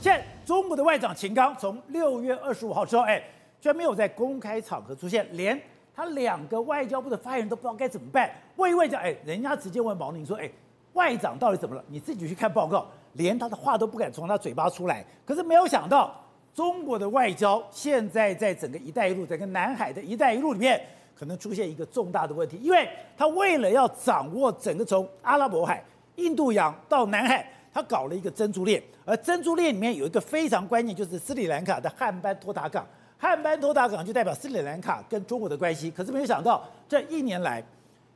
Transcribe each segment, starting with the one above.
现中国的外长秦刚从六月二十五号之后，哎，居然没有在公开场合出现，连他两个外交部的发言人都不知道该怎么办。问一问讲，哎，人家直接问毛宁说，哎，外长到底怎么了？你自己去看报告，连他的话都不敢从他嘴巴出来。可是没有想到，中国的外交现在在整个“一带一路”整个南海的一带一路里面，可能出现一个重大的问题，因为他为了要掌握整个从阿拉伯海、印度洋到南海。他搞了一个珍珠链，而珍珠链里面有一个非常关键，就是斯里兰卡的汉班托塔港。汉班托塔港就代表斯里兰卡跟中国的关系。可是没有想到，这一年来，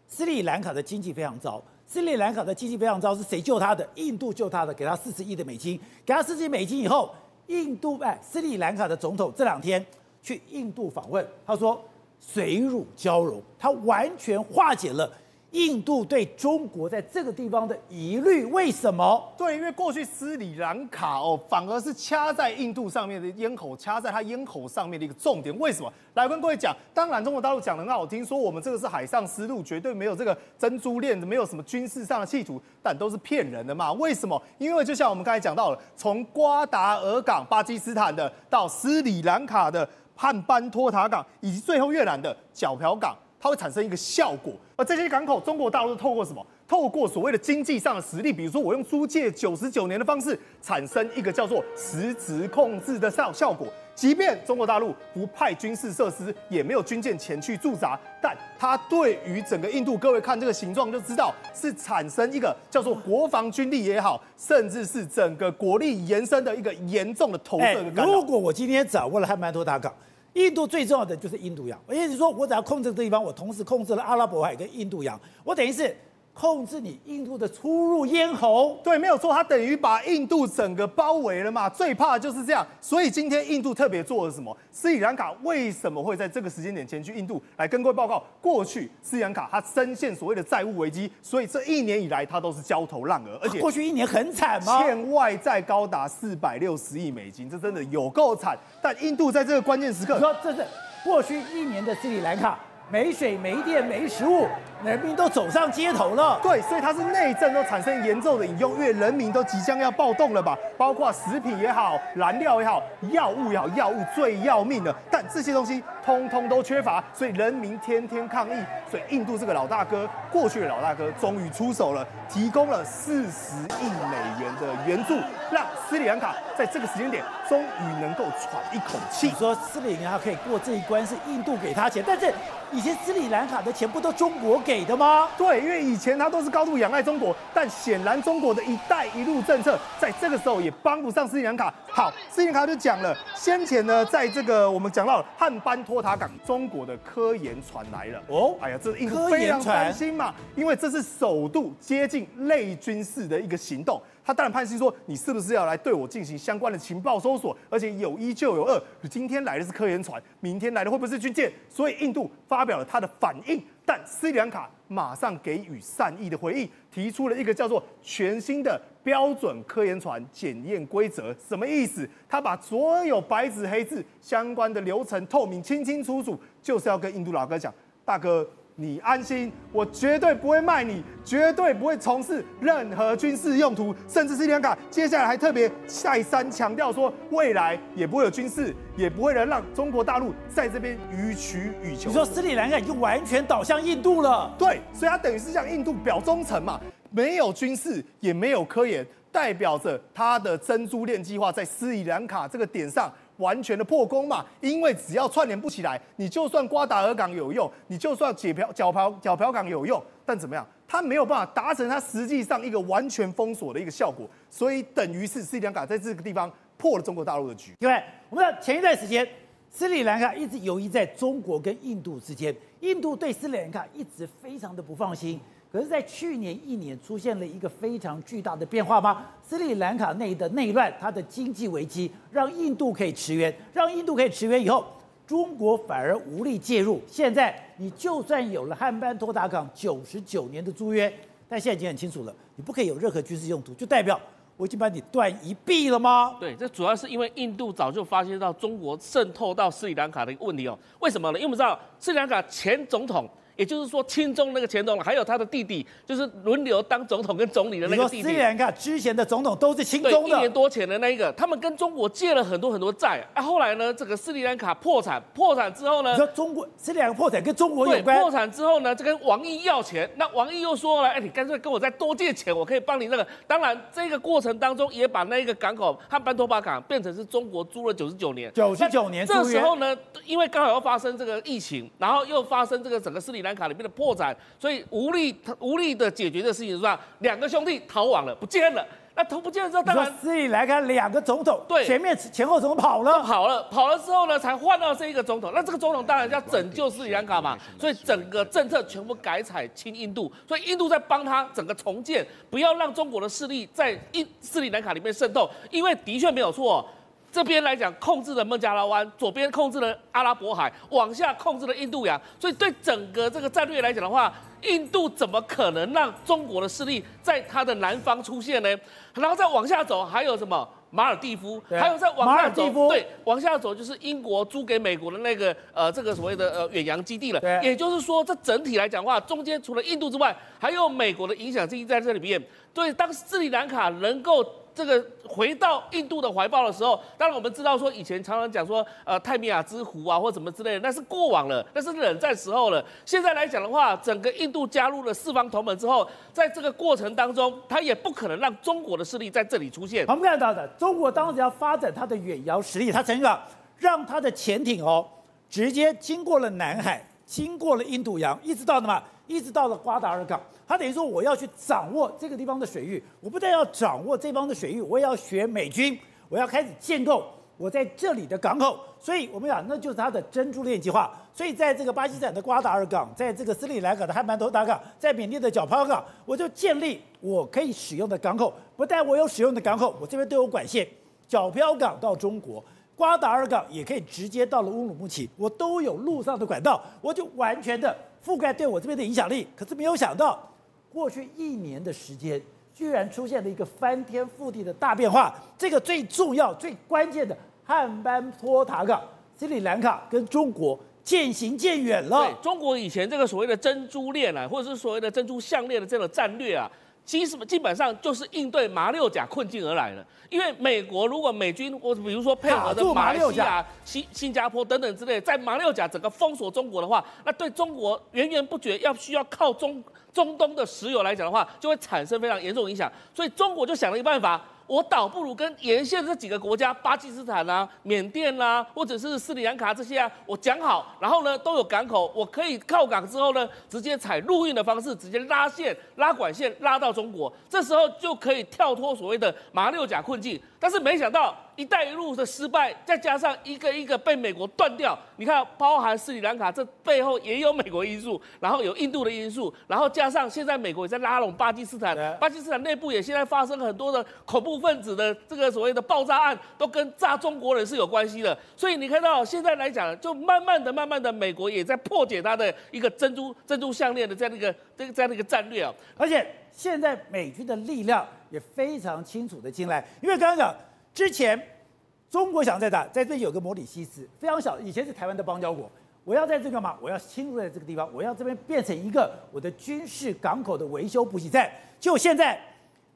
斯里兰卡的经济非常糟。斯里兰卡的经济非常糟，是谁救他的？印度救他的，给他四十亿的美金。给他四十亿美金以后，印度哎，斯里兰卡的总统这两天去印度访问，他说水乳交融，他完全化解了。印度对中国在这个地方的疑虑，为什么？对，因为过去斯里兰卡哦，反而是掐在印度上面的咽喉，掐在他咽喉上面的一个重点。为什么？来跟各位讲，当然中国大陆讲得很好听，说我们这个是海上丝路，绝对没有这个珍珠链，没有什么军事上的企图，但都是骗人的嘛。为什么？因为就像我们刚才讲到了，从瓜达尔港，巴基斯坦的，到斯里兰卡的汉班托塔港，以及最后越南的皎漂港。它会产生一个效果，而这些港口，中国大陆透过什么？透过所谓的经济上的实力，比如说我用租借九十九年的方式，产生一个叫做实质控制的效效果。即便中国大陆不派军事设施，也没有军舰前去驻扎，但它对于整个印度，各位看这个形状就知道，是产生一个叫做国防军力也好，甚至是整个国力延伸的一个严重的投射的干扰。如果我今天掌握了汉班托塔港。印度最重要的就是印度洋，也就是说，我只要控制这地方，我同时控制了阿拉伯海跟印度洋，我等于是。控制你印度的出入咽喉，对，没有错，它等于把印度整个包围了嘛。最怕的就是这样，所以今天印度特别做了什么？斯里兰卡为什么会在这个时间点前去印度来跟各位报告？过去斯里兰卡它深陷所谓的债务危机，所以这一年以来它都是焦头烂额，而且过去一年很惨吗？欠外债高达四百六十亿美金，这真的有够惨。但印度在这个关键时刻，你说这是过去一年的斯里兰卡。没水、没电、没食物，人民都走上街头了。对，所以它是内政都产生严重的隐忧，因为人民都即将要暴动了吧？包括食品也好、燃料也好、药物也好，药物最要命的，但这些东西通通都缺乏，所以人民天天抗议。所以印度这个老大哥，过去的老大哥终于出手了，提供了四十亿美元的援助，让斯里兰卡在这个时间点终于能够喘一口气。说斯里兰卡可以过这一关，是印度给他钱，但是。以前斯里兰卡的钱不都中国给的吗？对，因为以前他都是高度仰赖中国，但显然中国的一带一路政策在这个时候也帮不上斯里兰卡。好，斯里兰卡就讲了，先前呢，在这个我们讲到汉班托塔港，中国的科研船来了。哦，哎呀，这是印度非常担心嘛，因为这是首度接近类军事的一个行动。他当然判心说，你是不是要来对我进行相关的情报搜索？而且有一就有二，今天来的是科研船，明天来的会不会是军舰？所以印度发表了他的反应，但斯里兰卡马上给予善意的回应，提出了一个叫做全新的标准科研船检验规则。什么意思？他把所有白纸黑字相关的流程透明、清清楚楚，就是要跟印度老哥讲，大哥。你安心，我绝对不会卖你，绝对不会从事任何军事用途，甚至斯里兰卡接下来还特别再三强调说，未来也不会有军事，也不会能让中国大陆在这边予取予求。你说斯里兰卡已经完全倒向印度了？对，所以它等于是向印度表忠诚嘛，没有军事，也没有科研，代表着它的珍珠链计划在斯里兰卡这个点上。完全的破功嘛，因为只要串联不起来，你就算瓜达尔港有用，你就算解漂角漂角漂港有用，但怎么样，它没有办法达成它实际上一个完全封锁的一个效果，所以等于是斯里兰卡在这个地方破了中国大陆的局。因为我们知道前一段时间，斯里兰卡一直游移在中国跟印度之间，印度对斯里兰卡一直非常的不放心。可是，在去年一年出现了一个非常巨大的变化吗？斯里兰卡内的内乱，它的经济危机，让印度可以驰援，让印度可以驰援以后，中国反而无力介入。现在，你就算有了汉班托达港九十九年的租约，但现在已经很清楚了，你不可以有任何军事用途，就代表我已经把你断一臂了吗？对，这主要是因为印度早就发现到中国渗透到斯里兰卡的一个问题哦。为什么呢？因为我们知道斯里兰卡前总统。也就是说亲中那个前总统，还有他的弟弟，就是轮流当总统跟总理的那个弟弟。斯里兰卡之前的总统都是亲中的，一年多前的那一个，他们跟中国借了很多很多债。啊，后来呢，这个斯里兰卡破产，破产之后呢，你说中国斯里兰卡破产跟中国有关？破产之后呢，就跟王毅要钱，那王毅又说了，哎，你干脆跟我再多借钱，我可以帮你那个。当然，这个过程当中也把那个港口汉班托巴港变成是中国租了九十九年。九十九年，这时候呢，因为刚好要发生这个疫情，然后又发生这个整个斯里兰卡里面的破产，所以无力无力的解决这个事情，是吧？两个兄弟逃亡了，不见了。那逃不见了之后，当然斯里兰卡两个总统，对，前面前后总统跑了，跑了，跑了之后呢，才换到这一个总统。那这个总统当然要拯救斯里兰卡嘛，所以整个政策全部改采亲印度，所以印度在帮他整个重建，不要让中国的势力在印斯里兰卡里面渗透，因为的确没有错。这边来讲，控制了孟加拉湾，左边控制了阿拉伯海，往下控制了印度洋，所以对整个这个战略来讲的话，印度怎么可能让中国的势力在它的南方出现呢？然后再往下走，还有什么马尔蒂夫，还有再往下走，对，往下走就是英国租给美国的那个呃这个所谓的呃远洋基地了。也就是说，这整体来讲的话，中间除了印度之外，还有美国的影响力在这里面。对，当斯里兰卡能够。这个回到印度的怀抱的时候，当然我们知道说以前常常讲说，呃，泰米亚之湖啊或什么之类的，那是过往了，那是冷战时候了。现在来讲的话，整个印度加入了四方同盟之后，在这个过程当中，它也不可能让中国的势力在这里出现。我们看到的，中国当时要发展它的远洋实力，它曾经让它的潜艇哦，直接经过了南海，经过了印度洋，一直到什么？一直到了瓜达尔港。他等于说，我要去掌握这个地方的水域，我不但要掌握这方的水域，我也要学美军，我要开始建构我在这里的港口。所以我们讲，那就是他的珍珠链计划。所以在这个巴基斯坦的瓜达尔港，在这个斯里兰卡的汉班托达港，在缅甸的角漂港，我就建立我可以使用的港口。不但我有使用的港口，我这边都有管线，角漂港到中国，瓜达尔港也可以直接到了乌鲁木齐，我都有陆上的管道，我就完全的覆盖对我这边的影响力。可是没有想到。过去一年的时间，居然出现了一个翻天覆地的大变化。这个最重要、最关键的汉班托塔港，斯里兰卡跟中国渐行渐远了。中国以前这个所谓的珍珠链啊，或者是所谓的珍珠项链的这个战略啊，其实基本上就是应对马六甲困境而来的。因为美国如果美军或比如说配合的马来西亚、新新加坡等等之类，在马六甲整个封锁中国的话，那对中国源源不绝要需要靠中。中东的石油来讲的话，就会产生非常严重影响，所以中国就想了一个办法。我倒不如跟沿线这几个国家，巴基斯坦啊、缅甸啊，或者是斯里兰卡这些啊，我讲好，然后呢都有港口，我可以靠港之后呢，直接采陆运的方式，直接拉线、拉管线拉到中国，这时候就可以跳脱所谓的马六甲困境。但是没想到“一带一路”的失败，再加上一个一个被美国断掉，你看，包含斯里兰卡这背后也有美国因素，然后有印度的因素，然后加上现在美国也在拉拢巴基斯坦，巴基斯坦内部也现在发生很多的恐怖分子的这个所谓的爆炸案，都跟炸中国人是有关系的。所以你看到现在来讲，就慢慢的、慢慢的，美国也在破解它的一个珍珠珍珠项链的这样的一个这个这样的一个战略啊，而且现在美军的力量。也非常清楚的进来，因为刚刚讲之前，中国想在打，在这里有个摩里西斯，非常小，以前是台湾的邦交国。我要在这个嘛，我要侵入在这个地方，我要这边变成一个我的军事港口的维修补给站。就现在，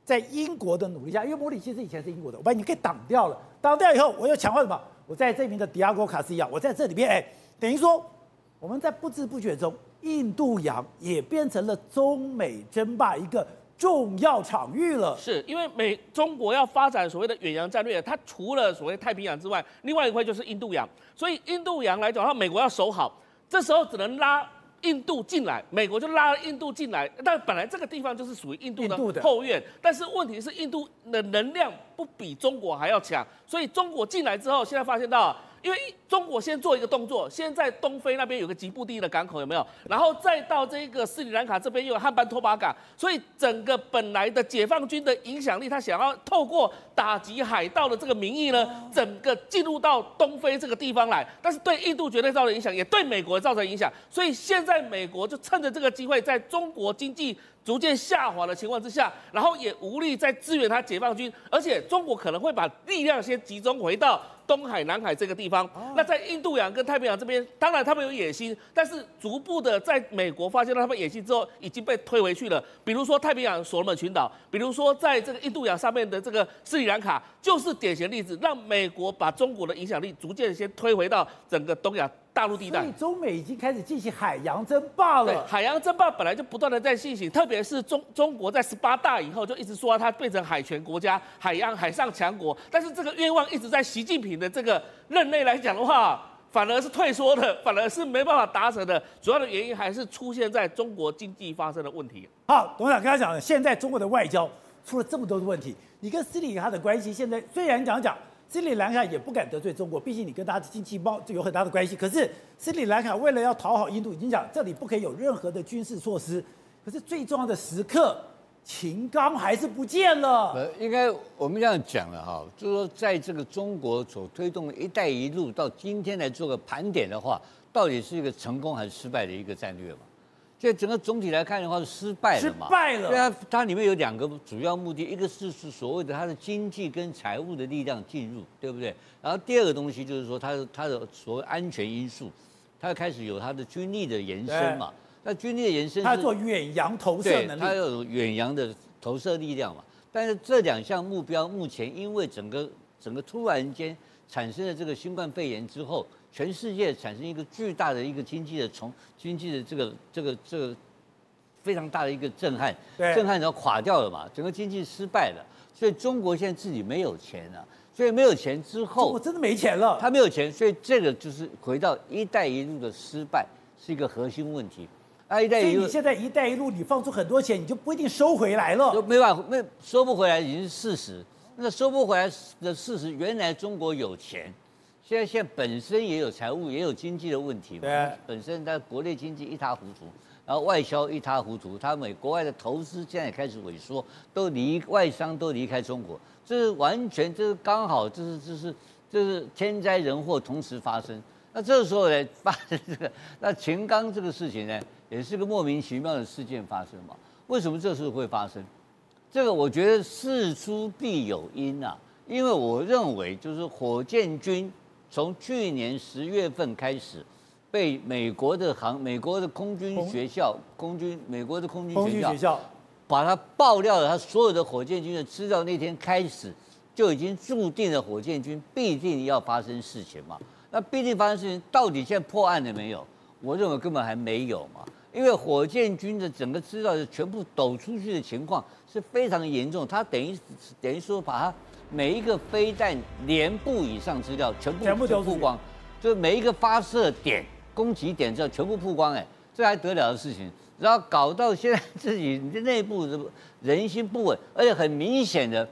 在英国的努力下，因为摩里西斯以前是英国的，我把你给挡掉了，挡掉以后，我又强化什么？我在这边的迪亚哥卡斯一样，我在这里边，哎，等于说我们在不知不觉中，印度洋也变成了中美争霸一个。重要场域了，是因为美中国要发展所谓的远洋战略，它除了所谓太平洋之外，另外一块就是印度洋。所以印度洋来讲它，美国要守好，这时候只能拉印度进来，美国就拉了印度进来。但本来这个地方就是属于印度的后院，但是问题是印度的能量不比中国还要强，所以中国进来之后，现在发现到。因为中国先做一个动作，先在东非那边有个吉布地的港口，有没有？然后再到这个斯里兰卡这边又有汉班托巴港，所以整个本来的解放军的影响力，他想要透过打击海盗的这个名义呢，整个进入到东非这个地方来。但是对印度绝对造成影响，也对美国造成影响。所以现在美国就趁着这个机会，在中国经济。逐渐下滑的情况之下，然后也无力再支援他解放军，而且中国可能会把力量先集中回到东海、南海这个地方。那在印度洋跟太平洋这边，当然他们有野心，但是逐步的在美国发现了他们野心之后，已经被推回去了。比如说太平洋所罗门群岛，比如说在这个印度洋上面的这个斯里兰卡，就是典型例子，让美国把中国的影响力逐渐先推回到整个东亚。大陆地带，所以中美已经开始进行海洋争霸了。海洋争霸本来就不断的在进行，特别是中中国在十八大以后就一直说它变成海权国家、海洋海上强国，但是这个愿望一直在习近平的这个任内来讲的话，反而是退缩的，反而是没办法达成的。主要的原因还是出现在中国经济发生的问题。好，董事长刚才讲了，现在中国的外交出了这么多的问题，你跟斯里兰卡的关系现在虽然讲讲。斯里兰卡也不敢得罪中国，毕竟你跟他的经济包就有很大的关系。可是斯里兰卡为了要讨好印度，已经讲这里不可以有任何的军事措施。可是最重要的时刻，秦刚还是不见了。呃，应该我们这样讲了哈，就是说在这个中国所推动的一带一路到今天来做个盘点的话，到底是一个成功还是失败的一个战略嘛？这整个总体来看的话是失败了嘛？失败了。对啊，它里面有两个主要目的，一个是是所谓的它的经济跟财务的力量进入，对不对？然后第二个东西就是说它的它的所谓安全因素，它开始有它的军力的延伸嘛。那军力的延伸，它做远洋投射能力，它有远洋的投射力量嘛。但是这两项目标目前因为整个整个突然间产生了这个新冠肺炎之后。全世界产生一个巨大的一个经济的从经济的这个这个这个非常大的一个震撼，震撼然后垮掉了嘛，整个经济失败了，所以中国现在自己没有钱了，所以没有钱之后，我真的没钱了，他没有钱，所以这个就是回到“一带一路”的失败是一个核心问题。啊，一带一路，所以你现在“一带一路”你放出很多钱，你就不一定收回来了，就没办法，没收不回来已经是事实。那收不回来的事实，原来中国有钱。现在现在本身也有财务也有经济的问题嘛，对，本身它国内经济一塌糊涂，然后外销一塌糊涂，它美国外的投资现在也开始萎缩，都离外商都离开中国，这是完全这是刚好这是这是这是天灾人祸同时发生。那这个时候呢发生这个，那秦刚这个事情呢也是个莫名其妙的事件发生嘛？为什么这时候会发生？这个我觉得事出必有因啊，因为我认为就是火箭军。从去年十月份开始，被美国的航、美国的空军学校、空军、美国的空军学校，把它爆料了，他所有的火箭军的资料。那天开始，就已经注定了火箭军必定要发生事情嘛。那必定发生事情，到底现在破案了没有？我认为根本还没有嘛。因为火箭军的整个资料的全部抖出去的情况是非常严重，他等于等于说把它。每一个飞弹连部以上资料全部全部都曝光，就每一个发射点、攻击点之后全部曝光，哎，这还得了的事情？然后搞到现在自己内部的人心不稳，而且很明显的，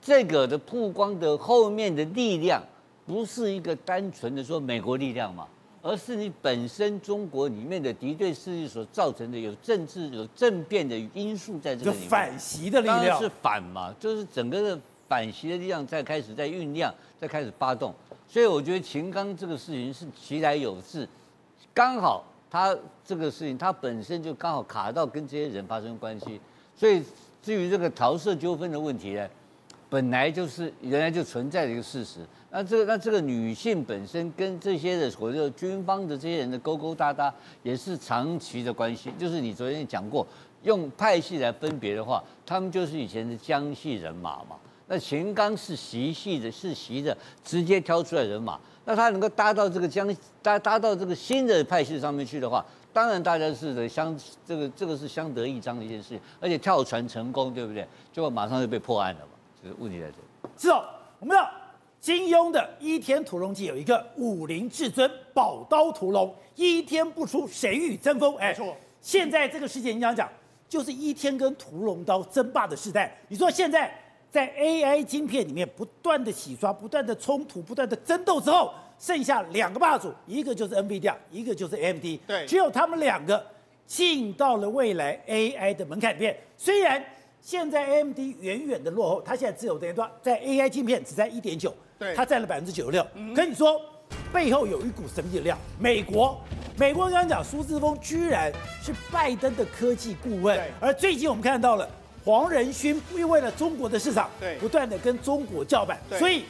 这个的曝光的后面的力量，不是一个单纯的说美国力量嘛，而是你本身中国里面的敌对势力所造成的有政治有政变的因素在这个里面，反袭的力量，是反嘛，就是整个的。反袭的力量在开始在酝酿，在开始发动，所以我觉得秦刚这个事情是其来有自，刚好他这个事情他本身就刚好卡到跟这些人发生关系，所以至于这个桃色纠纷的问题呢，本来就是原来就存在的一个事实。那这个那这个女性本身跟这些的所谓的军方的这些人的勾勾搭搭，也是长期的关系。就是你昨天讲过，用派系来分别的话，他们就是以前的江系人马嘛。那秦刚是习系的，是习的直接挑出来人马，那他能够搭到这个江搭搭到这个新的派系上面去的话，当然大家是的相这个这个是相得益彰的一件事情，而且跳船成功，对不对？结果马上就被破案了嘛，就是问题在这里。是哦，我们知道金庸的《倚天屠龙记》有一个武林至尊宝刀屠龙，倚天不出谁与争锋？哎，错。现在这个世界你想讲，就是倚天跟屠龙刀争霸的时代。你说现在？在 AI 晶片里面不断的洗刷、不断的冲突、不断的争斗之后，剩下两个霸主，一个就是 NVIDIA，一个就是 AMD。对，只有他们两个进到了未来 AI 的门槛里面。虽然现在 AMD 远远的落后，它现在只有等于说在 AI 晶片只占一点九，对，它占了百分之九十六。可你说背后有一股神秘的量。美国，美国刚刚讲苏志峰居然是拜登的科技顾问，而最近我们看到了黄仁勋因为了中国的市场，对，不断的跟中国叫板，所以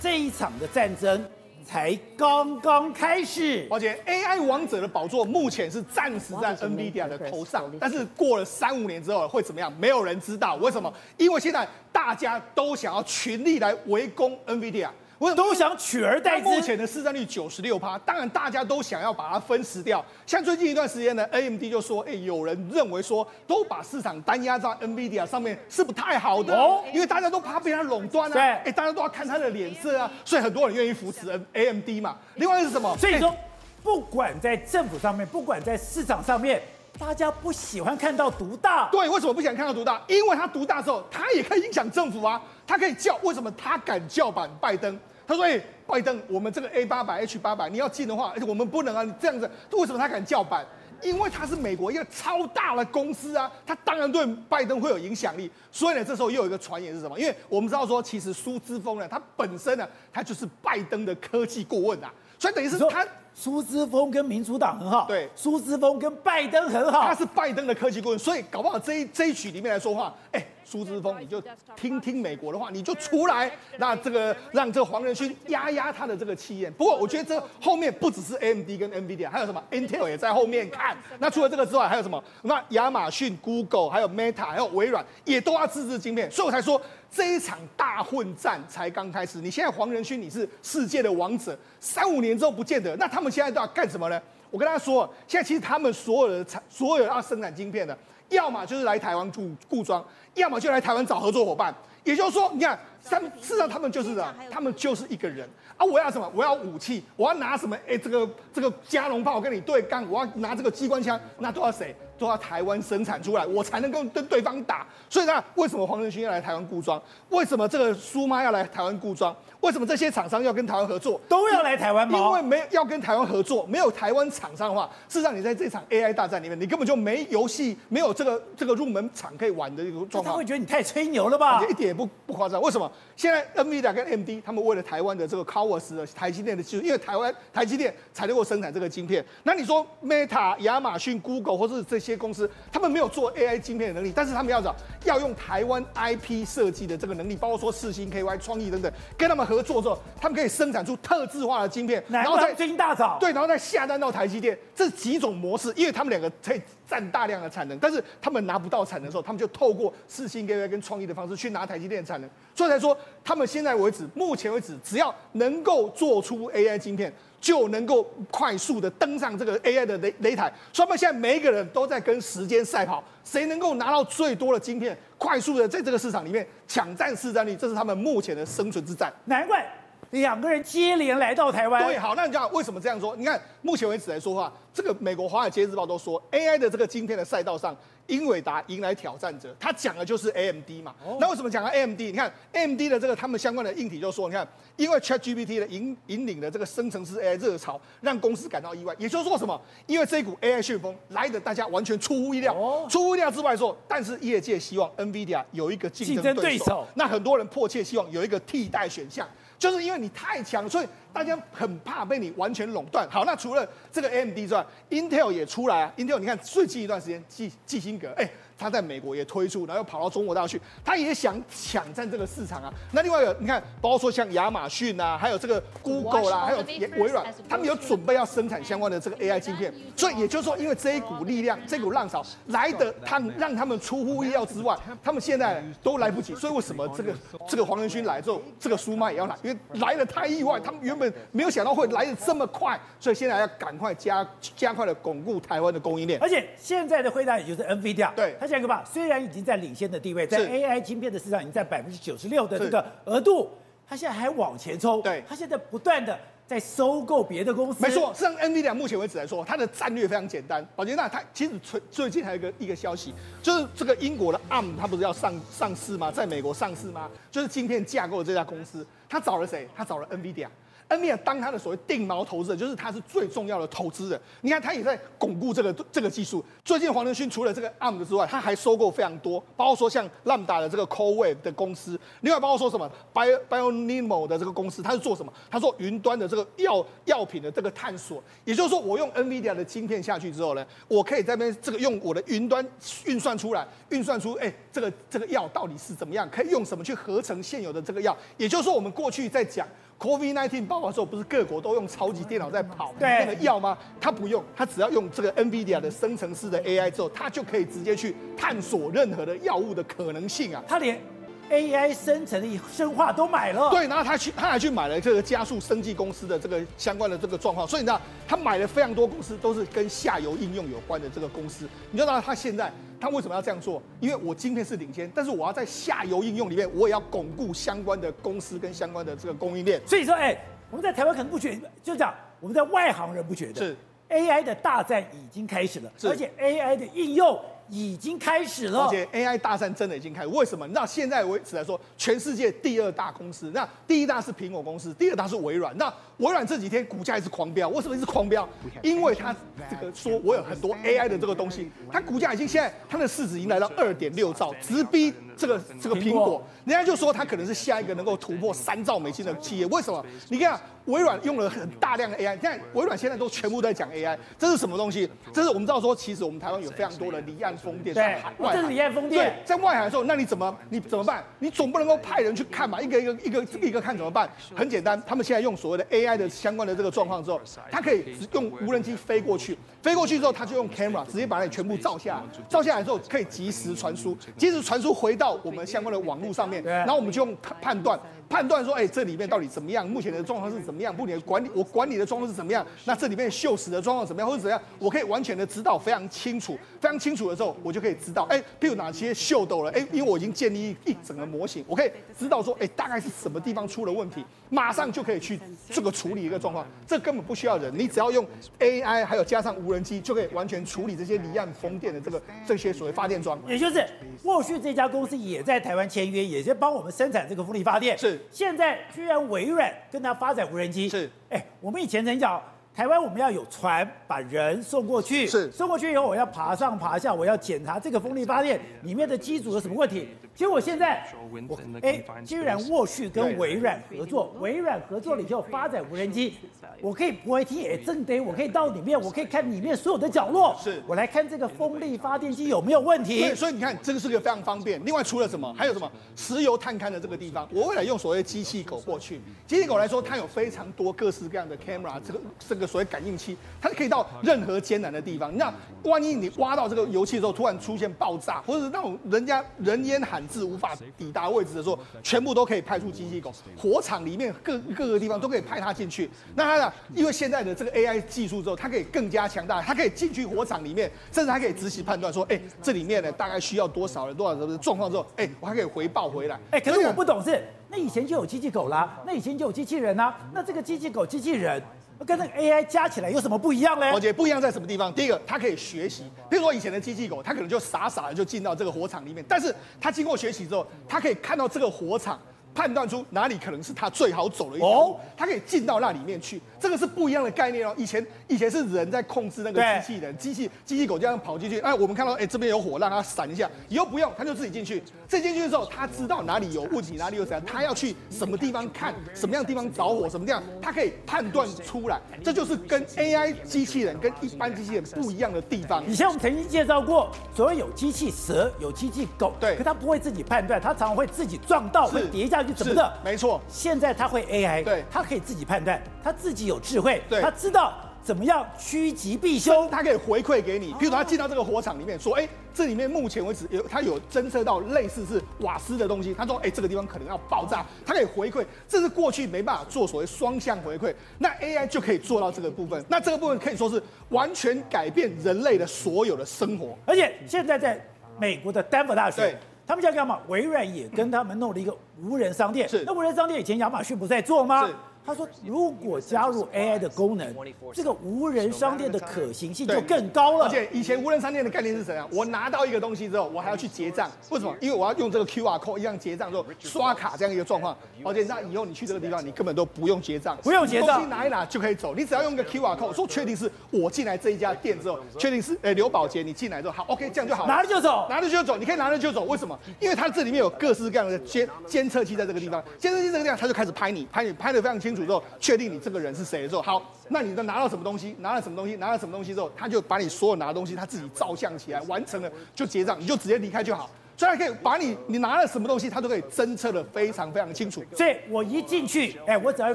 这一场的战争。才刚刚开始，而且 AI 王者的宝座目前是暂时在 NVIDIA 的头上，但是过了三五年之后会怎么样？没有人知道。为什么？因为现在大家都想要全力来围攻 NVIDIA。我都想取而代之。目前的市占率九十六趴，当然大家都想要把它分食掉。像最近一段时间呢，AMD 就说，哎，有人认为说，都把市场单压在 NVIDIA 上面是不太好的，哦，因为大家都怕被它垄断啊。对，哎，大家都要看它的脸色啊，所以很多人愿意扶持 AMD 嘛。另外是什么？所以说，不管在政府上面，不管在市场上面，大家不喜欢看到独大。对，为什么不想看到独大？因为他独大之后，他也可以影响政府啊，他可以叫。为什么他敢叫板拜登？他说：“哎，拜登，我们这个 A 八百、H 八百，你要进的话，而且我们不能啊！你这样子，为什么他敢叫板？因为他是美国一个超大的公司啊，他当然对拜登会有影响力。所以呢，这时候又有一个传言是什么？因为我们知道说，其实苏姿丰呢，他本身呢，他就是拜登的科技顾问啊，所以等于是他苏姿丰跟民主党很好，对，苏姿丰跟拜登很好，他是拜登的科技顾问，所以搞不好这一这一曲里面来说话，哎。”苏之峰，你就听听美国的话，你就出来，那这个让这个黄仁勋压压他的这个气焰。不过我觉得这后面不只是 AMD 跟 NVIDIA，还有什么 Intel 也在后面看。那除了这个之外，还有什么？那亚马逊、Google、还有 Meta、还有微软也都要自制晶片。所以我才说这一场大混战才刚开始。你现在黄仁勋你是世界的王者，三五年之后不见得。那他们现在都要干什么呢？我跟大家说，现在其实他们所有的产，所有要生产晶片的。要么就是来台湾固固装，要么就来台湾找合作伙伴。也就是说，你看，他们事实上他们就是这样，他们就是一个人啊！我要什么？我要武器，我要拿什么？哎，这个这个加农炮跟你对干，我要拿这个机关枪，那都要谁？都要台湾生产出来，我才能够跟对方打。所以呢，为什么黄仁勋要来台湾固装？为什么这个苏妈要来台湾固装？为什么这些厂商要跟台湾合作？都要来台湾吗？因为没要跟台湾合作，没有台湾厂商的话，事实上你在这场 AI 大战里面，你根本就没游戏，没有这个这个入门场可以玩的一个状况。他会觉得你太吹牛了吧？一点也不不夸张。为什么？现在 NVIDIA 跟 AMD 他们为了台湾的这个 CoWoS 的台积电的技术，因为台湾台积电才能够生产这个晶片。那你说 Meta、亚马逊、Google 或是这些公司，他们没有做 AI 晶片的能力，但是他们要找要用台湾 IP 设计的这个能力，包括说四星、KY、创意等等，跟他们合作之后，他们可以生产出特制化的晶片，然后再最近大涨，对，然后再下单到台积电，这几种模式，因为他们两个可以占大量的产能，但是他们拿不到产能的时候，他们就透过四星、KY 跟创意的方式去拿台积电的产能，所以才说他们现在为止，目前为止，只要能够做出 AI 晶片。就能够快速的登上这个 AI 的擂擂台，所以他们现在每一个人都在跟时间赛跑，谁能够拿到最多的晶片，快速的在这个市场里面抢占市占率，这是他们目前的生存之战。难怪两个人接连来到台湾。对，好，那你讲为什么这样说？你看目前为止来说的话，这个美国《华尔街日报》都说 AI 的这个晶片的赛道上。英伟达迎来挑战者，他讲的就是 AMD 嘛。Oh. 那为什么讲到 AMD？你看 AMD 的这个他们相关的硬体就说，你看，因为 ChatGPT 的引引领的这个生成式 AI 热潮，让公司感到意外。也就是说什么？因为这一股 AI 旋风来的，大家完全出乎意料。Oh. 出乎意料之外说，但是业界希望 NVIDIA 有一个竞争对手。对手那很多人迫切希望有一个替代选项。就是因为你太强，所以大家很怕被你完全垄断。好，那除了这个 AMD 之外，Intel 也出来啊。Intel 你看最近一段时间，基基辛格，哎。他在美国也推出，然后又跑到中国大陆去，他也想抢占这个市场啊。那另外一个，你看，包括说像亚马逊啊，还有这个 Google 啦，还有微软，他们有准备要生产相关的这个 AI 晶片。所以也就是说，因为这一股力量，这股浪潮来的，他让他们出乎意料之外，他们现在都来不及。所以为什么这个这个黄仁勋来之后，这个苏妈也要来？因为来的太意外，他们原本没有想到会来的这么快，所以现在要赶快加加快的巩固台湾的供应链。而且现在的回答也就是 NVIDIA，对。这个吧，虽然已经在领先的地位，在 AI 晶片的市场已经在百分之九十六的这个额度，它现在还往前冲。对，它现在不断的在收购别的公司。没错，像 NVIDIA 目前为止来说，它的战略非常简单。宝杰那它其实最最近还有一个一个消息，就是这个英国的 ARM，它不是要上上市吗？在美国上市吗？就是晶片架构的这家公司，它找了谁？它找了 NVIDIA。NVIDIA 当它的所谓定锚投资人，就是它是最重要的投资人。你看，它也在巩固这个这个技术。最近黄仁勋除了这个 ARM 之外，他还收购非常多，包括说像 Lambda 的这个 Co-Wave 的公司，另外包括说什么 Bio BioNeMo 的这个公司，它是做什么？它做云端的这个药药品的这个探索。也就是说，我用 NVIDIA 的晶片下去之后呢，我可以在那边这个用我的云端运算出来，运算出哎这个这个药到底是怎么样，可以用什么去合成现有的这个药。也就是说，我们过去在讲。COVID-19 爆发的时候，不是各国都用超级电脑在跑那个药吗？他不用，他只要用这个 NVIDIA 的生成式的 AI 之后，他就可以直接去探索任何的药物的可能性啊！他连 AI 生成的生化都买了，对，然后他去，他还去买了这个加速生技公司的这个相关的这个状况，所以你知道，他买了非常多公司，都是跟下游应用有关的这个公司。你知道他现在？他为什么要这样做？因为我晶片是领先，但是我要在下游应用里面，我也要巩固相关的公司跟相关的这个供应链。所以说，哎，我们在台湾可能不觉得，就讲我们在外行人不觉得，是 AI 的大战已经开始了，而且 AI 的应用。已经开始了，而且 AI 大战真的已经开始。为什么？你知道现在为止来说，全世界第二大公司，那第一大是苹果公司，第二大是微软。那微软这几天股价一直狂飙，为什么一直狂飙？因为它这个说我有很多 AI 的这个东西，它股价已经现在它的市值已经来到二点六兆，直逼这个这个苹果。人家就说它可能是下一个能够突破三兆美金的企业。为什么？你看。微软用了很大量的 AI，现在微软现在都全部在讲 AI，这是什么东西？这是我们知道说，其实我们台湾有非常多的离岸风电，在海外，这是离岸风电。对，在外海的时候，那你怎么你怎么办？你总不能够派人去看嘛，一个一个一个一个看怎么办？很简单，他们现在用所谓的 AI 的相关的这个状况之后，它可以用无人机飞过去，飞过去之后，它就用 camera 直接把你全部照下来，照下来之后可以及时传输，及时传输回到我们相关的网络上面，然后我们就用判断。判断说，哎，这里面到底怎么样？目前的状况是怎么样？目前管理我管理的状况是怎么样？那这里面锈蚀的状况怎么样，或者怎么样？我可以完全的知道非常清楚，非常清楚的时候，我就可以知道，哎，譬如哪些锈斗了，哎，因为我已经建立一整个模型，我可以知道说，哎，大概是什么地方出了问题，马上就可以去这个处理一个状况。这根本不需要人，你只要用 AI，还有加上无人机，就可以完全处理这些离岸风电的这个这些所谓发电桩。也就是沃旭这家公司也在台湾签约，也是帮我们生产这个风力发电。是。现在居然微软跟他发展无人机，是，哎，我们以前曾讲，台湾我们要有船把人送过去，是，送过去以后我要爬上爬下，我要检查这个风力发电里面的机组有什么问题。结果现在，我哎，居然沃旭跟微软合作，微软合作了以后发展无人机，我可以不会听，哎，正得我可以到里面，我可以看里面所有的角落，是。我来看这个风力发电机有没有问题。对，所以你看这个是个非常方便。另外除了什么，还有什么？石油探勘的这个地方，我未来用所谓机器狗过去，机器狗来说，它有非常多各式各样的 camera，这个这个所谓感应器，它可以到任何艰难的地方。那万一你挖到这个油气的时候，突然出现爆炸，或者是那种人家人烟罕至无法抵达位置的时候，全部都可以派出机器狗。火场里面各各个地方都可以派它进去。那它呢？因为现在的这个 AI 技术之后，它可以更加强大，它可以进去火场里面，甚至它可以仔细判断说，哎，这里面呢大概需要多少人多少人的状况之后，哎，我还可以回报回来。哎，可是我不懂是，那以前就有机器狗啦，那以前就有机器人啦，那这个机器狗、机器人。跟那个 AI 加起来有什么不一样呢？我觉得不一样在什么地方？第一个，它可以学习。比如说以前的机器狗，它可能就傻傻的就进到这个火场里面，但是它经过学习之后，它可以看到这个火场。判断出哪里可能是他最好走的一条路，他可以进到那里面去，这个是不一样的概念哦。以前以前是人在控制那个机器人，机器机器狗这样跑进去，哎，我们看到哎这边有火，让它闪一下，以后不用，它就自己进去。自己进去的时候，他知道哪里有问题，哪里有怎样，他要去什么地方看，什么样的地方着火，什么地方，他可以判断出来。这就是跟 AI 机器人跟一般机器人不一样的地方。以前我们曾经介绍过，所谓有机器蛇，有机器狗，对，可它不会自己判断，它常常会自己撞到，会跌下。就怎么的？没错，现在他会 AI，对，他可以自己判断，他自己有智慧，对，他知道怎么样趋吉避凶，他可以回馈给你。譬如他进到这个火场里面，说，哎，这里面目前为止有他有侦测到类似是瓦斯的东西，他说，哎，这个地方可能要爆炸，他可以回馈，这是过去没办法做所谓双向回馈，那 AI 就可以做到这个部分，那这个部分可以说是完全改变人类的所有的生活，而且现在在美国的丹佛大学。他们家干嘛？微软也跟他们弄了一个无人商店。是。那无人商店以前亚马逊不在做吗？是。他说，如果加入 AI 的功能，这个无人商店的可行性就更高了。而且以前无人商店的概念是怎样？我拿到一个东西之后，我还要去结账，为什么？因为我要用这个 QR code 一样结账之后刷卡这样一个状况。而且那以后你去这个地方，你根本都不用结账，不用结账，东西拿一拿就可以走。你只要用个 QR code，说确定是我进来这一家店之后，确定是诶刘宝杰你进来之后，好 OK 这样就好。拿着就走，拿着就走，你可以拿着就走。为什么？因为它这里面有各式各样的监监测器在这个地方，监测器这个地方它就开始拍你，拍你拍的非常清清楚之后，确定。你这个人是谁的时候，好，那你的拿到什么东西？拿到什么东西？拿到什么东西之后，他就把你所有拿的东西，他自己照相起来，完成了就结账，你就直接离开就好。虽然可以把你你拿了什么东西，他都可以侦测的非常非常清楚。所以我一进去，哎，我只要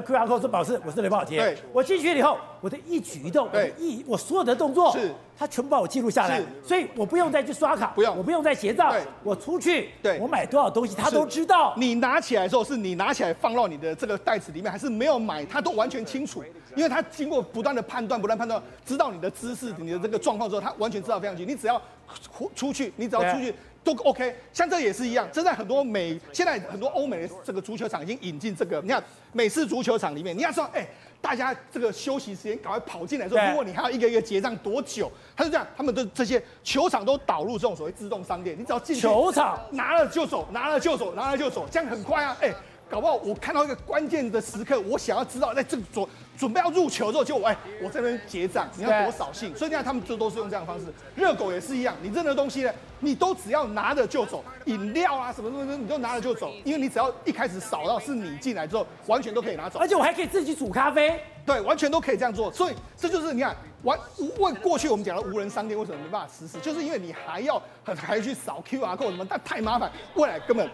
QR code 说表示我是雷宝杰。对，我进去以后，我的一举一动，对，一我所有的动作，是，他全部把我记录下来。所以我不用再去刷卡，不用，我不用再结账。对，我出去，对，我买多少东西，他都知道。你拿起来的时候，是你拿起来放到你的这个袋子里面，还是没有买，他都完全清楚。因为他经过不断的判断，不断判断，知道你的姿势、你的这个状况之后，他完全知道非常清楚。你只要出去，你只要出去。都 OK，像这也是一样。这在很多美，现在很多欧美的这个足球场已经引进这个。你看美式足球场里面，你要说，哎，大家这个休息时间赶快跑进来说，如果你还要一个一个结账多久？他是这样，他们的这些球场都导入这种所谓自动商店，你只要进球场拿了就走，拿了就走，拿了就走，这样很快啊，哎。搞不好我看到一个关键的时刻，我想要知道，在这个准准备要入球之后，就我哎，我这边结账，你要多扫兴。所以你看他们就都是用这样的方式。热狗也是一样，你任何东西呢，你都只要拿着就走，饮料啊什么什么，你都拿着就走，因为你只要一开始扫到是你进来之后，完全都可以拿走。而且我还可以自己煮咖啡，对，完全都可以这样做。所以这就是你看，完问过去我们讲的无人商店为什么没办法实施，就是因为你还要还要去扫 QR code 什么，但太麻烦，未来根本。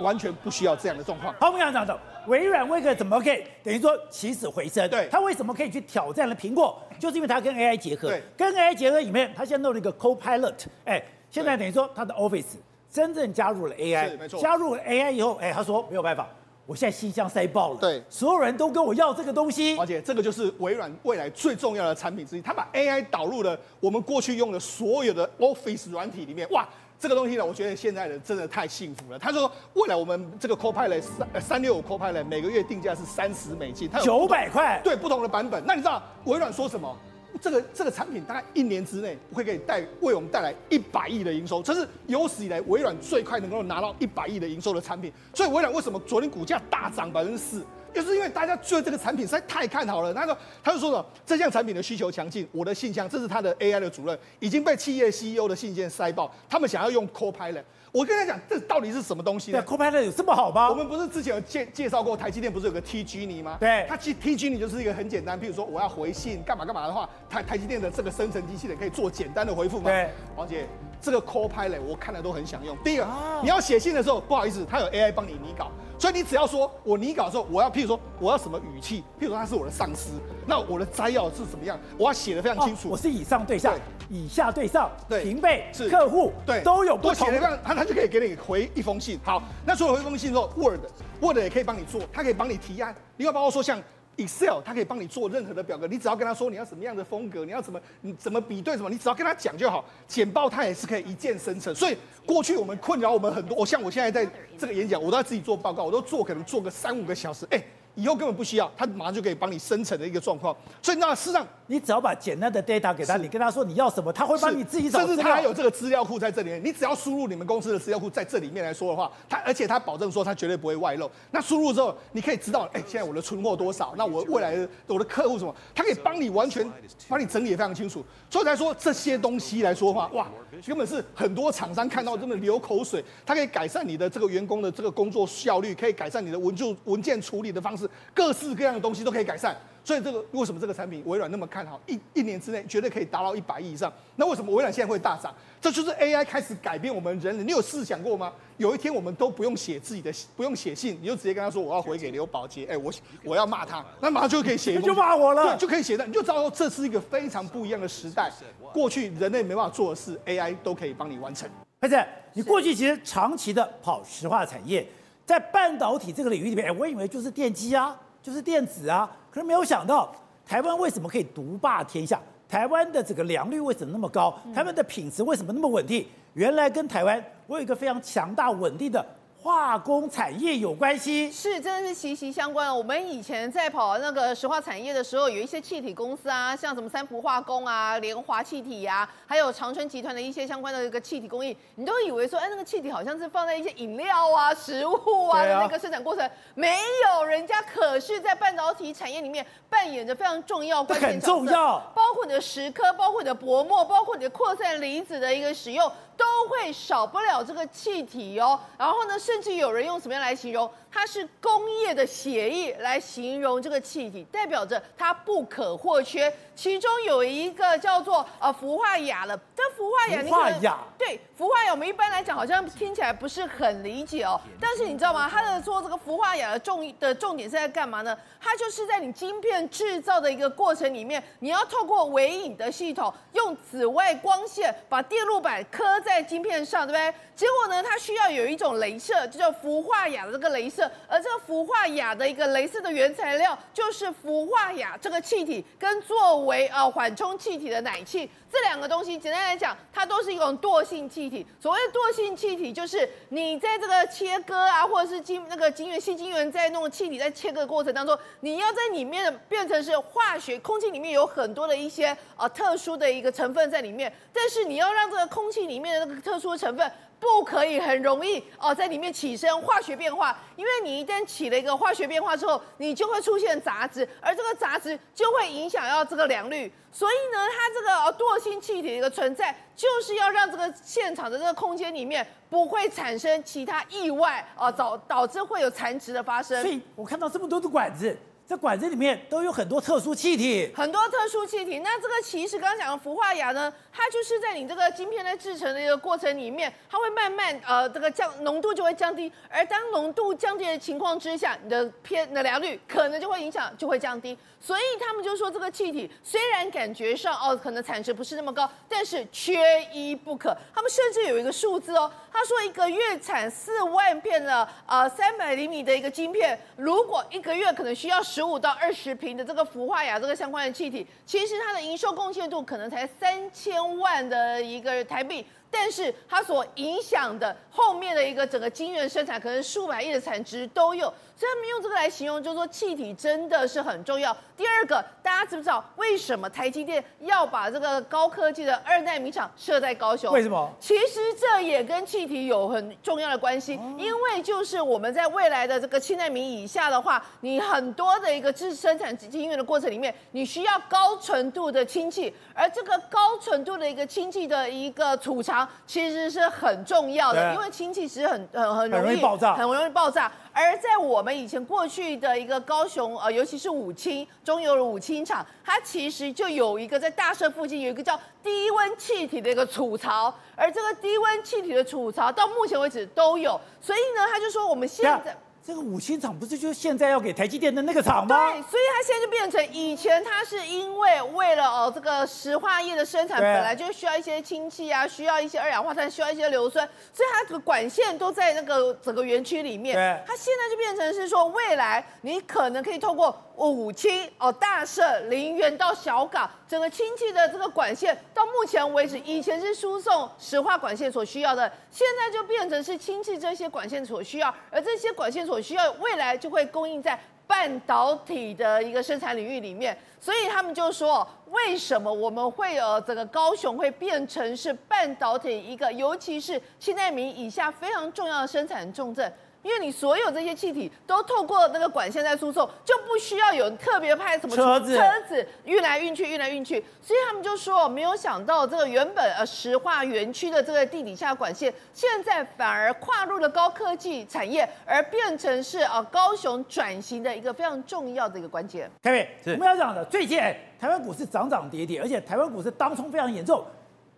完全不需要这样的状况。好，我们讲讲的微软为何怎么可以等于说起死回生？对，它为什么可以去挑战了苹果？就是因为它跟 AI 结合。对，跟 AI 结合里面，它现在弄了一个 Copilot，哎，现在等于说它的 Office 真正加入了 AI，没错。加入了 AI 以后，哎，他说没有办法，我现在信箱塞爆了。对，所有人都跟我要这个东西。而且这个就是微软未来最重要的产品之一，它把 AI 导入了我们过去用的所有的 Office 软体里面，哇！这个东西呢，我觉得现在的真的太幸福了。他说，未来我们这个 Copilot 三三六五 Copilot 每个月定价是三十美金，它有九百块，对，不同的版本。那你知道微软说什么？这个这个产品大概一年之内会给你带为我们带来一百亿的营收，这是有史以来微软最快能够拿到一百亿的营收的产品。所以微软为什么昨天股价大涨百分之四？就是因为大家对这个产品实在太看好了，他说他就说了，这项产品的需求强劲，我的信箱，这是他的 AI 的主任，已经被企业 CEO 的信件塞爆，他们想要用 Copilot。我跟他讲，这到底是什么东西呢？对，Copilot 有这么好吗？我们不是之前有介介绍过台积电不是有个 T Genie 吗？对，它其实 T Genie 就是一个很简单，譬如说我要回信干嘛干嘛的话，台台积电的这个生成机器人可以做简单的回复吗？对，王姐，这个 Copilot 我看了都很想用。第一个，啊、你要写信的时候，不好意思，它有 AI 帮你拟稿。所以你只要说，我拟稿的时候，我要譬如说，我要什么语气？譬如说他是我的上司，那我的摘要是什么样？我要写的非常清楚。哦、我是以上对下，对以下对上，对，平辈是客户，对，都有不同。写的他他就可以给你回一封信。好，那除了回一封信之后，Word，Word 也可以帮你做，它可以帮你提案。另外包括说像。Excel，它可以帮你做任何的表格，你只要跟他说你要什么样的风格，你要怎么你怎么比对什么，你只要跟他讲就好。简报它也是可以一键生成，所以过去我们困扰我们很多，我像我现在在这个演讲，我都要自己做报告，我都做可能做个三五个小时，哎。以后根本不需要，他马上就可以帮你生成的一个状况。所以那事实上，你只要把简单的 data 给他，你跟他说你要什么，他会帮你自己找。甚至他还有这个资料库在这里面，你只要输入你们公司的资料库在这里面来说的话，他而且他保证说他绝对不会外漏。那输入之后，你可以知道，哎，现在我的存货多少？那我未来的我的客户什么？他可以帮你完全帮你整理的非常清楚。所以来说这些东西来说的话，哇，根本是很多厂商看到真的流口水。它可以改善你的这个员工的这个工作效率，可以改善你的文就文件处理的方式，各式各。样的东西都可以改善，所以这个为什么这个产品微软那么看好？一一年之内绝对可以达到一百亿以上。那为什么微软现在会大涨？这就是 AI 开始改变我们人类。你有试想过吗？有一天我们都不用写自己的，不用写信，你就直接跟他说我要回给刘宝杰，哎，我我要骂他，那马上就可以写一封，就骂我了，对，就可以写的，你就知道说这是一个非常不一样的时代。过去人类没办法做的事，AI 都可以帮你完成。佩子你过去其实长期的跑石化产业，在半导体这个领域里面，哎，我以为就是电机啊。就是电子啊，可是没有想到台湾为什么可以独霸天下？台湾的这个良率为什么那么高？台湾的品质为什么那么稳定？原来跟台湾我有一个非常强大稳定的化工产业有关系，是真的是息息相关。我们以前在跑那个石化产业的时候，有一些气体公司啊，像什么三福化工啊、联华气体呀、啊，还有长春集团的一些相关的一个气体工艺，你都以为说，哎，那个气体好像是放在一些饮料啊、食物啊的那个生产过程，没有，人家可是在半导体产业里面扮演着非常重要关键角色，很重要，包括你的石刻，包括你的薄膜，包括你的扩散离子的一个使用。都会少不了这个气体哦，然后呢，甚至有人用什么样来形容？它是工业的血液来形容这个气体，代表着它不可或缺。其中有一个叫做呃氟化氬了，这氟化氬，氟化氬，对，氟化氬我们一般来讲好像听起来不是很理解哦。但是你知道吗？它的做这个氟化氬的重的重点是在干嘛呢？它就是在你晶片制造的一个过程里面，你要透过微影的系统，用紫外光线把电路板刻在晶片上，对不对？结果呢，它需要有一种镭射，就叫氟化氬的这个镭射。而这个氟化氬的一个镭射的原材料就是氟化氬这个气体，跟作为呃缓冲气体的氖气这两个东西，简单来讲，它都是一种惰性气体。所谓惰性气体，就是你在这个切割啊，或者是晶那个晶圆、矽晶圆在弄气体在切割的过程当中，你要在里面变成是化学空气里面有很多的一些呃特殊的一个成分在里面，但是你要让这个空气里面的那个特殊的成分。不可以很容易哦，在里面起身化学变化，因为你一旦起了一个化学变化之后，你就会出现杂质，而这个杂质就会影响到这个良率。所以呢，它这个惰性气体的一个存在，就是要让这个现场的这个空间里面不会产生其他意外哦，导导致会有残值的发生。所以我看到这么多的管子。这管子里面都有很多特殊气体，很多特殊气体。那这个其实刚刚讲的氟化氬呢，它就是在你这个晶片在制成的一个过程里面，它会慢慢呃这个降浓度就会降低。而当浓度降低的情况之下，你的偏的良率可能就会影响就会降低。所以他们就说这个气体虽然感觉上哦可能产值不是那么高，但是缺一不可。他们甚至有一个数字哦，他说一个月产四万片的呃三百厘米的一个晶片，如果一个月可能需要。十五到二十瓶的这个氟化亚这个相关的气体，其实它的营收贡献度可能才三千万的一个台币。但是它所影响的后面的一个整个晶圆生产，可能数百亿的产值都有，所以他们用这个来形容，就是说气体真的是很重要。第二个，大家知不知道为什么台积电要把这个高科技的二代米厂设在高雄？为什么？其实这也跟气体有很重要的关系，因为就是我们在未来的这个七纳米以下的话，你很多的一个制生产晶圆的过程里面，你需要高纯度的氢气，而这个高纯度的一个氢气的一个储藏。其实是很重要的，因为氢气其实很很很容易爆炸，很容易爆炸。而在我们以前过去的一个高雄，呃，尤其是武清中油的武清厂，它其实就有一个在大社附近有一个叫低温气体的一个储槽，而这个低温气体的储槽到目前为止都有。所以呢，他就说我们现在。这个五星厂不是就是现在要给台积电的那个厂吗？对，所以它现在就变成以前它是因为为了哦这个石化业的生产本来就需要一些氢气啊，需要一些二氧化碳，需要一些硫酸，所以它这个管线都在那个整个园区里面。对，它现在就变成是说，未来你可能可以透过。五氢哦，大社、林园到小港，整个氢气的这个管线，到目前为止，以前是输送石化管线所需要的，现在就变成是氢气这些管线所需要，而这些管线所需要，未来就会供应在半导体的一个生产领域里面。所以他们就说，为什么我们会有整个高雄会变成是半导体一个，尤其是七奈米以下非常重要的生产重镇。因为你所有这些气体都透过那个管线在输送，就不需要有特别派什么车子车子运来运去运来运去，所以他们就说没有想到这个原本呃石化园区的这个地底下管线，现在反而跨入了高科技产业，而变成是呃高雄转型的一个非常重要的一个关键。凯美，我们要讲的最近哎，台湾股市涨涨跌跌，而且台湾股市当冲非常严重。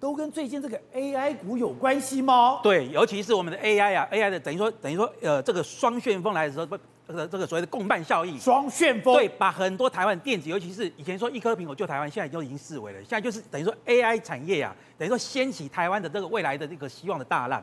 都跟最近这个 AI 股有关系吗？对，尤其是我们的 AI 啊，AI 的等于说等于说，呃，这个双旋风来的时候，不，这个这个所谓的共伴效应。双旋风。对，把很多台湾电子，尤其是以前说一颗苹果救台湾，现在就已经视为了。现在就是等于说 AI 产业啊，等于说掀起台湾的这个未来的这个希望的大浪。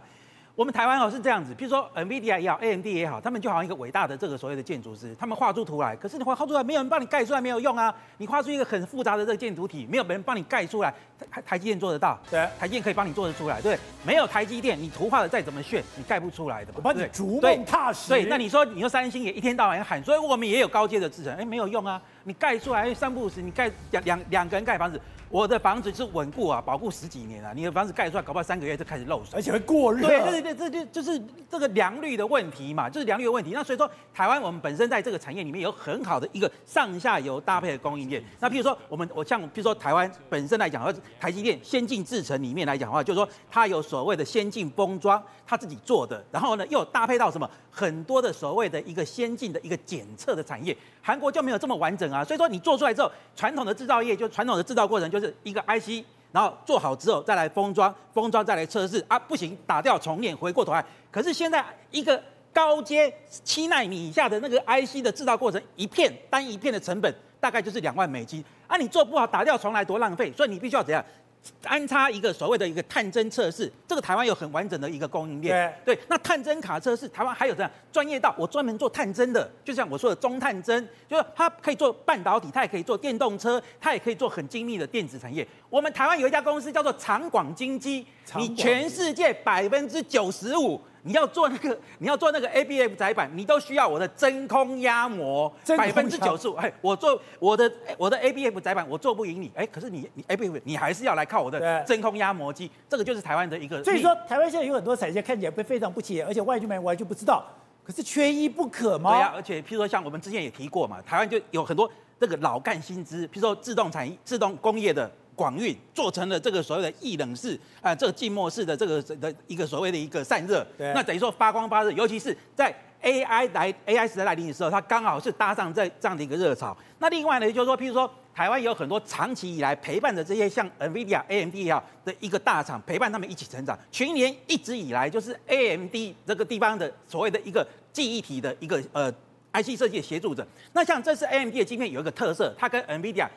我们台湾哦是这样子，比如说 NVIDIA 也好，AMD 也好，他们就好像一个伟大的这个所谓的建筑师，他们画出图来，可是你画画出来，没有人帮你盖出来，没有用啊！你画出一个很复杂的这个建筑体，没有人帮你盖出来，台台积电做得到，对，台积电可以帮你做得出来，对，没有台积电，你图画的再怎么炫，你盖不出来的。我帮你逐梦踏实。对，那你说你说三星也一天到晚喊，所以我们也有高阶的制程，哎，没有用啊！你盖出来三不五时，你盖两两两个人盖房子。我的房子是稳固啊，保固十几年啊。你的房子盖出来，搞不好三个月就开始漏水，而且会过热。对对对，这就就是这个良率的问题嘛，就是良率的问题。那所以说，台湾我们本身在这个产业里面有很好的一个上下游搭配的供应链。那譬如说，我们我像譬如说台湾本身来讲，或者台积电先进制程里面来讲的话，就是说它有所谓的先进封装，它自己做的，然后呢又有搭配到什么很多的所谓的一个先进的一个检测的产业。韩国就没有这么完整啊。所以说你做出来之后，传统的制造业就传统的制造过程就是。一个 IC，然后做好之后再来封装，封装再来测试啊，不行打掉重练，回过头来。可是现在一个高阶七纳米以下的那个 IC 的制造过程，一片单一片的成本大概就是两万美金啊，你做不好打掉重来多浪费，所以你必须要怎样？安插一个所谓的一个探针测试，这个台湾有很完整的一个供应链。对，对，那探针卡测试，台湾还有这样专业到我专门做探针的，就像我说的中探针，就是它可以做半导体，它也可以做电动车，它也可以做很精密的电子产业。我们台湾有一家公司叫做长广金机，你全世界百分之九十五。你要做那个，你要做那个 ABF 载板，你都需要我的真空压模，百分之九十五。哎，我做我的我的 ABF 载板，我做不赢你。哎，可是你你 ABF，你还是要来靠我的真空压模机。这个就是台湾的一个。所以说，台湾现在有很多产业看起来非常不起眼，而且外军们完全不知道，可是缺一不可吗？对呀、啊，而且譬如说像我们之前也提过嘛，台湾就有很多这个老干新资，譬如说自动产业、自动工业的。广运做成了这个所谓的液冷式啊，这个静默式的这个的一个所谓的一个散热，对那等于说发光发热，尤其是在 AI 来 AI 时代来临的时候，它刚好是搭上这这样的一个热潮。那另外呢，就是说，譬如说台湾有很多长期以来陪伴着这些像 NVIDIA、AMD 啊的一个大厂，陪伴他们一起成长。去年一直以来就是 AMD 这个地方的所谓的一个记忆体的一个呃 IC 设计的协助者。那像这次 AMD 的晶片有一个特色，它跟 NVIDIA。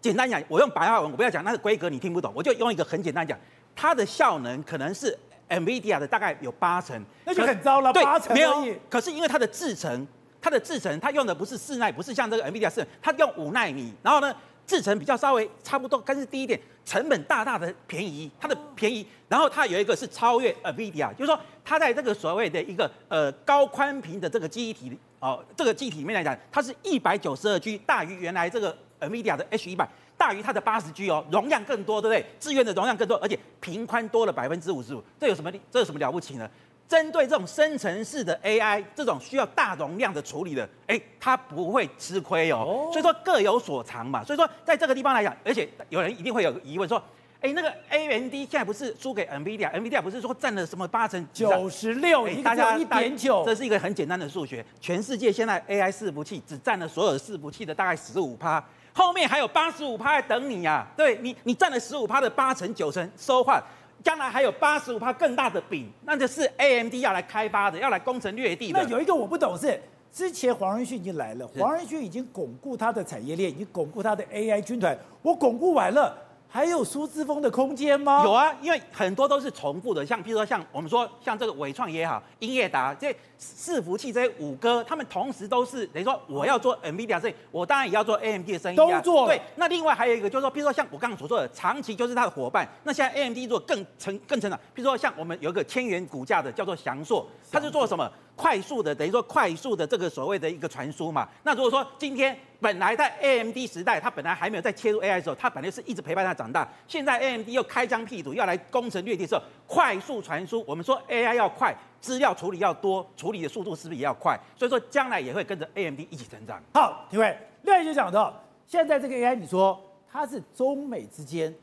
简单讲，我用白话文，我不要讲那个规格，你听不懂，我就用一个很简单讲，它的效能可能是 NVIDIA 的大概有八成，那就很糟了。对，八成没有。可是因为它的制程，它的制程，它用的不是四奈，不是像这个 NVIDIA 是，它用五纳米，然后呢，制程比较稍微差不多，但是低一点，成本大大的便宜，它的便宜，然后它有一个是超越 NVIDIA，就是说它在这个所谓的一个呃高宽频的这个记忆体哦，这个记忆体里面来讲，它是一百九十二 G，大于原来这个。NVIDIA 的 H 一百大于它的八十 G 哦，容量更多，对不对？资源的容量更多，而且频宽多了百分之五十五，这有什么？这有什么了不起呢？针对这种生成式的 AI，这种需要大容量的处理的，哎，它不会吃亏哦。所以说各有所长嘛。所以说在这个地方来讲，而且有人一定会有疑问说，哎，那个 AMD 现在不是输给 NVIDIA？NVIDIA 不是说占了什么八成九十六？大家一点九，这是一个很简单的数学。全世界现在 AI 伺服器只占了所有的伺服器的大概十五趴。后面还有八十五趴在等你呀、啊，对你，你占了十五趴的八成九成收换，将来还有八十五趴更大的饼，那就是 AMD 要来开发的，要来攻城略地。那有一个我不懂是，之前黄仁勋已经来了，黄仁勋已经巩固他的产业链，已经巩固他的 AI 军团，我巩固完了。还有苏姿丰的空间吗？有啊，因为很多都是重复的，像譬如说像我们说像这个伟创也好，英业达这伺服器这些五哥，他们同时都是等于说我要做 NVIDIA 这，我当然也要做 AMD 的生意啊。都做。对，那另外还有一个就是说，譬如说像我刚刚所说的，长期就是他的伙伴。那现在 AMD 做更成更成长，譬如说像我们有一个千元股价的叫做翔硕，他是做什么？快速的等于说快速的这个所谓的一个传输嘛，那如果说今天本来在 AMD 时代，它本来还没有在切入 AI 的时候，它本来是一直陪伴它长大，现在 AMD 又开疆辟土要来攻城略地的时候，快速传输，我们说 AI 要快，资料处理要多，处理的速度是不是也要快？所以说将来也会跟着 AMD 一起成长。好，廷辉，另外就讲到现在这个 AI，你说它是中美之间。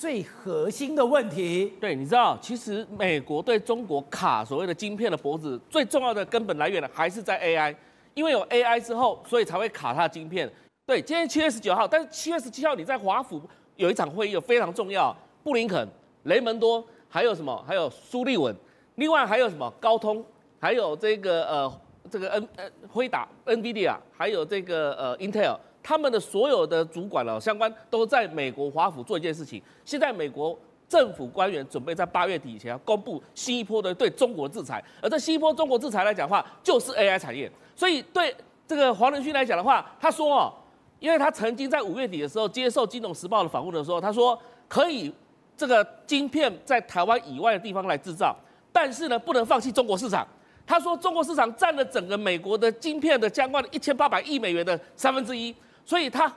最核心的问题，对，你知道，其实美国对中国卡所谓的晶片的脖子，最重要的根本来源呢，还是在 AI，因为有 AI 之后，所以才会卡它的晶片。对，今天七月十九号，但是七月十七号你在华府有一场会议，非常重要，布林肯、雷蒙多，还有什么？还有苏利文，另外还有什么？高通，还有这个呃，这个 N 呃辉达、NVIDIA，还有这个呃 Intel。他们的所有的主管了，相关都在美国华府做一件事情。现在美国政府官员准备在八月底以前要公布新一波的对中国制裁，而这新一波中国制裁来讲的话，就是 AI 产业。所以对这个黄仁勋来讲的话，他说哦，因为他曾经在五月底的时候接受《金融时报》的访问的时候，他说可以这个晶片在台湾以外的地方来制造，但是呢，不能放弃中国市场。他说中国市场占了整个美国的晶片的相关的一千八百亿美元的三分之一，所以他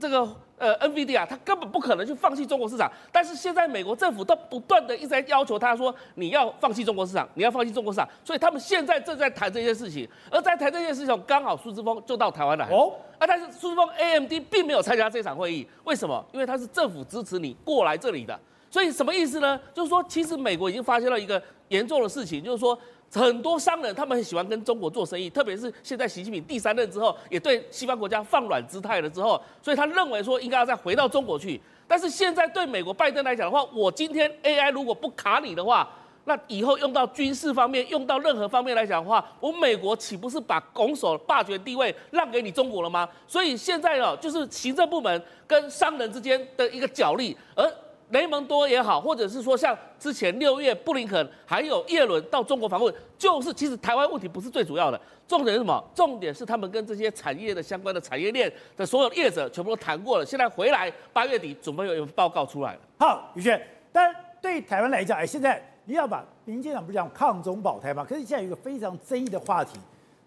这个。呃，NVIDIA 啊，他根本不可能去放弃中国市场，但是现在美国政府都不断的一直在要求他说，你要放弃中国市场，你要放弃中国市场，所以他们现在正在谈这件事情，而在谈这件事情，刚好苏姿丰就到台湾来哦，啊，但是苏姿丰 AMD 并没有参加这场会议，为什么？因为他是政府支持你过来这里的，所以什么意思呢？就是说，其实美国已经发现了一个严重的事情，就是说。很多商人他们很喜欢跟中国做生意，特别是现在习近平第三任之后，也对西方国家放软姿态了之后，所以他认为说应该要再回到中国去。但是现在对美国拜登来讲的话，我今天 AI 如果不卡你的话，那以后用到军事方面，用到任何方面来讲的话，我美国岂不是把拱手霸权地位让给你中国了吗？所以现在哦，就是行政部门跟商人之间的一个角力，而。雷蒙多也好，或者是说像之前六月布林肯还有叶伦到中国访问，就是其实台湾问题不是最主要的，重点是什么？重点是他们跟这些产业的相关的产业链的所有业者全部都谈过了，现在回来八月底准备有一份报告出来了。好，宇轩，但对台湾来讲，哎，现在你要把民进党不是讲抗中保台吗？可是现在有一个非常争议的话题，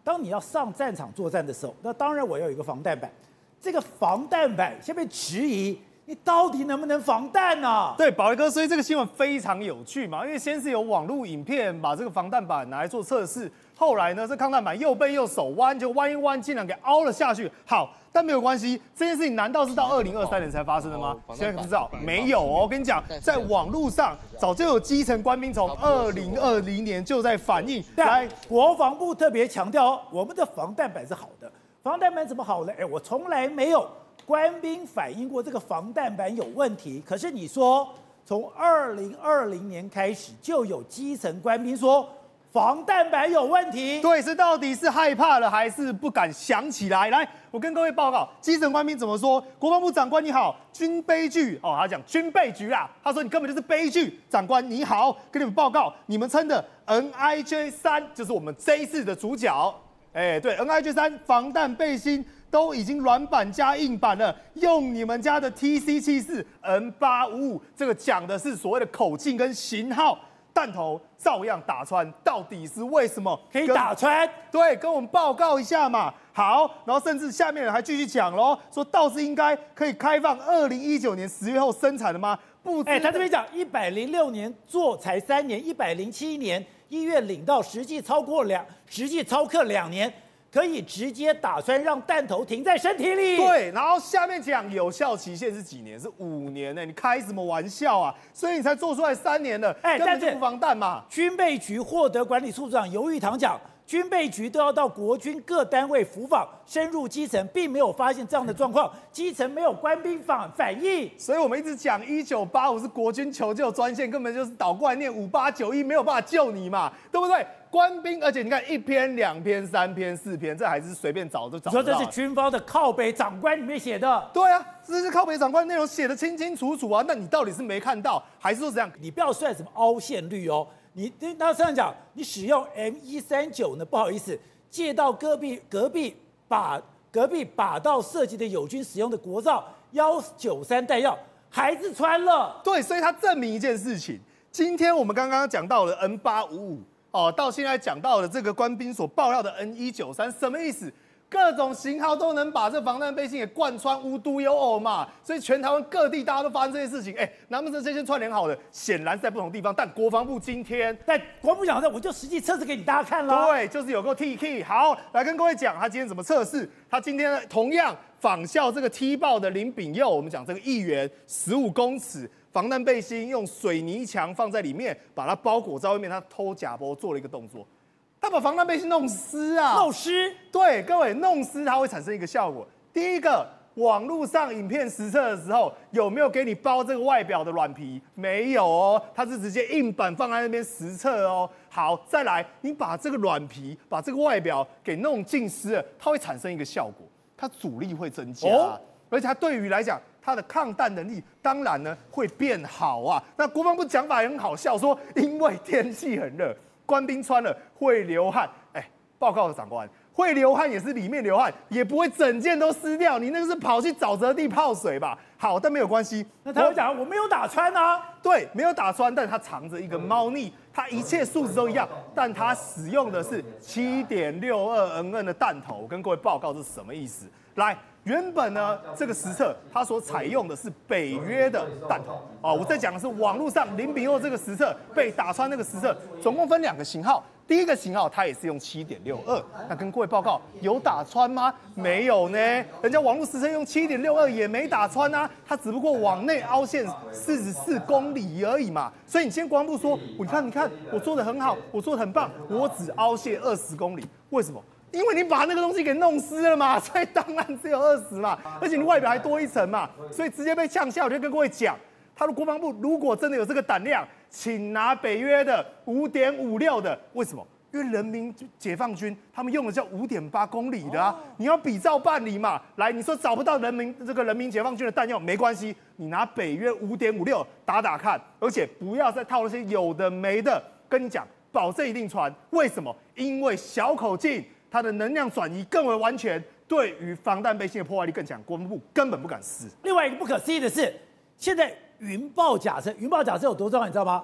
当你要上战场作战的时候，那当然我要有一个防弹板，这个防弹板先被质疑。你到底能不能防弹呢、啊？对，宝杰哥，所以这个新闻非常有趣嘛，因为先是有网络影片把这个防弹板拿来做测试，后来呢，这抗弹板又被右手弯，就弯一弯，竟然给凹了下去。好，但没有关系，这件事情难道是到二零二三年才发生的吗？现在可不知道，没有哦。我跟你讲，在网络上早就有基层官兵从二零二零年就在反映，来，国防部特别强调哦，我们的防弹板是好的，防弹板怎么好呢？哎，我从来没有。官兵反映过这个防弹板有问题，可是你说从二零二零年开始就有基层官兵说防弹板有问题，对，是到底是害怕了还是不敢想起来？来，我跟各位报告，基层官兵怎么说？国防部长官你好，军悲剧哦，他讲军备局啊，他说你根本就是悲剧。长官你好，跟你们报告，你们称的 NIJ 三就是我们这一次的主角，哎，对，NIJ 三防弹背心。都已经软板加硬板了，用你们家的 TC 七四 N 八五五，这个讲的是所谓的口径跟型号，弹头照样打穿，到底是为什么可以打穿？对，跟我们报告一下嘛。好，然后甚至下面人还继续讲喽，说倒是应该可以开放二零一九年十月后生产的吗？不，哎，他这边讲一百零六年做才三年，一百零七年一月领到，实际超过两，实际超课两年。可以直接打穿，让弹头停在身体里。对，然后下面讲有效期限是几年？是五年呢？你开什么玩笑啊？所以你才做出来三年了，哎，根本就不防弹嘛。军备局获得管理处处长尤玉堂讲，军备局都要到国军各单位辅访，深入基层，并没有发现这样的状况，基层没有官兵反反应。所以我们一直讲一九八五是国军求救专线，根本就是倒过来念五八九一，没有办法救你嘛，对不对？官兵，而且你看一篇、两篇、三篇、四篇，这还是随便找都找。说这是军方的靠北长官里面写的。对啊，这是靠北长官内容写的清清楚楚啊。那你到底是没看到，还是说怎样？你不要算什么凹陷率哦。你听那这样讲，你使用 M 一三九呢？不好意思，借到隔壁隔壁把隔壁把到设计的友军使用的国造幺九三弹药，还是穿了。对，所以它证明一件事情。今天我们刚刚讲到了 N 八五五。哦，到现在讲到的这个官兵所爆料的 N 一九三什么意思？各种型号都能把这防弹背心给贯穿，无独有偶嘛。所以全台湾各地大家都发生这些事情，哎，难不成这些串联好的，显然在不同地方。但国防部今天，但国防部讲的，我就实际测试给你大家看了。对，就是有个 T K。好，来跟各位讲，他今天怎么测试？他今天同样仿效这个踢爆的林炳佑，我们讲这个议员十五公尺。防弹背心用水泥墙放在里面，把它包裹在外面。他偷假波做了一个动作，他把防弹背心弄湿啊！弄湿？对，各位，弄湿它会产生一个效果。第一个，网络上影片实测的时候，有没有给你包这个外表的软皮？没有哦，它是直接硬板放在那边实测哦。好，再来，你把这个软皮，把这个外表给弄浸湿了，它会产生一个效果，它阻力会增加。哦而且它对于来讲，它的抗弹能力当然呢会变好啊。那国防部讲法也很好笑，说因为天气很热，官兵穿了会流汗。哎，报告的长官。会流汗也是里面流汗，也不会整件都湿掉。你那个是跑去沼泽地泡水吧？好，但没有关系。那他会讲我没有打穿啊？对，没有打穿，但他藏着一个猫腻，他一切数字都一样，但他使用的是七点六二 N N 的弹头。我跟各位报告这是什么意思？来，原本呢这个实测它所采用的是北约的弹头啊，我在讲的是网络上零比二这个实测被打穿那个实测，总共分两个型号。第一个型号，它也是用七点六二，那跟各位报告，有打穿吗？没有呢，人家网络实测用七点六二也没打穿啊，它只不过往内凹陷四十四公里而已嘛。所以你先光不说，你看你看，我做的很好，我做的很棒，我只凹陷二十公里，为什么？因为你把那个东西给弄湿了嘛，所以当然只有二十嘛，而且你外表还多一层嘛，所以直接被呛下。我就跟各位讲，他的国防部如果真的有这个胆量。请拿北约的五点五六的，为什么？因为人民解放军他们用的叫五点八公里的啊，你要比照办理嘛。来，你说找不到人民这个人民解放军的弹药没关系，你拿北约五点五六打打看，而且不要再套那些有的没的。跟你讲，保证一定传。为什么？因为小口径，它的能量转移更为完全，对于防弹背心的破坏力更强，国防部根本不敢试。另外一个不可思议的是，现在。云豹甲车，云豹甲车有多重要，你知道吗？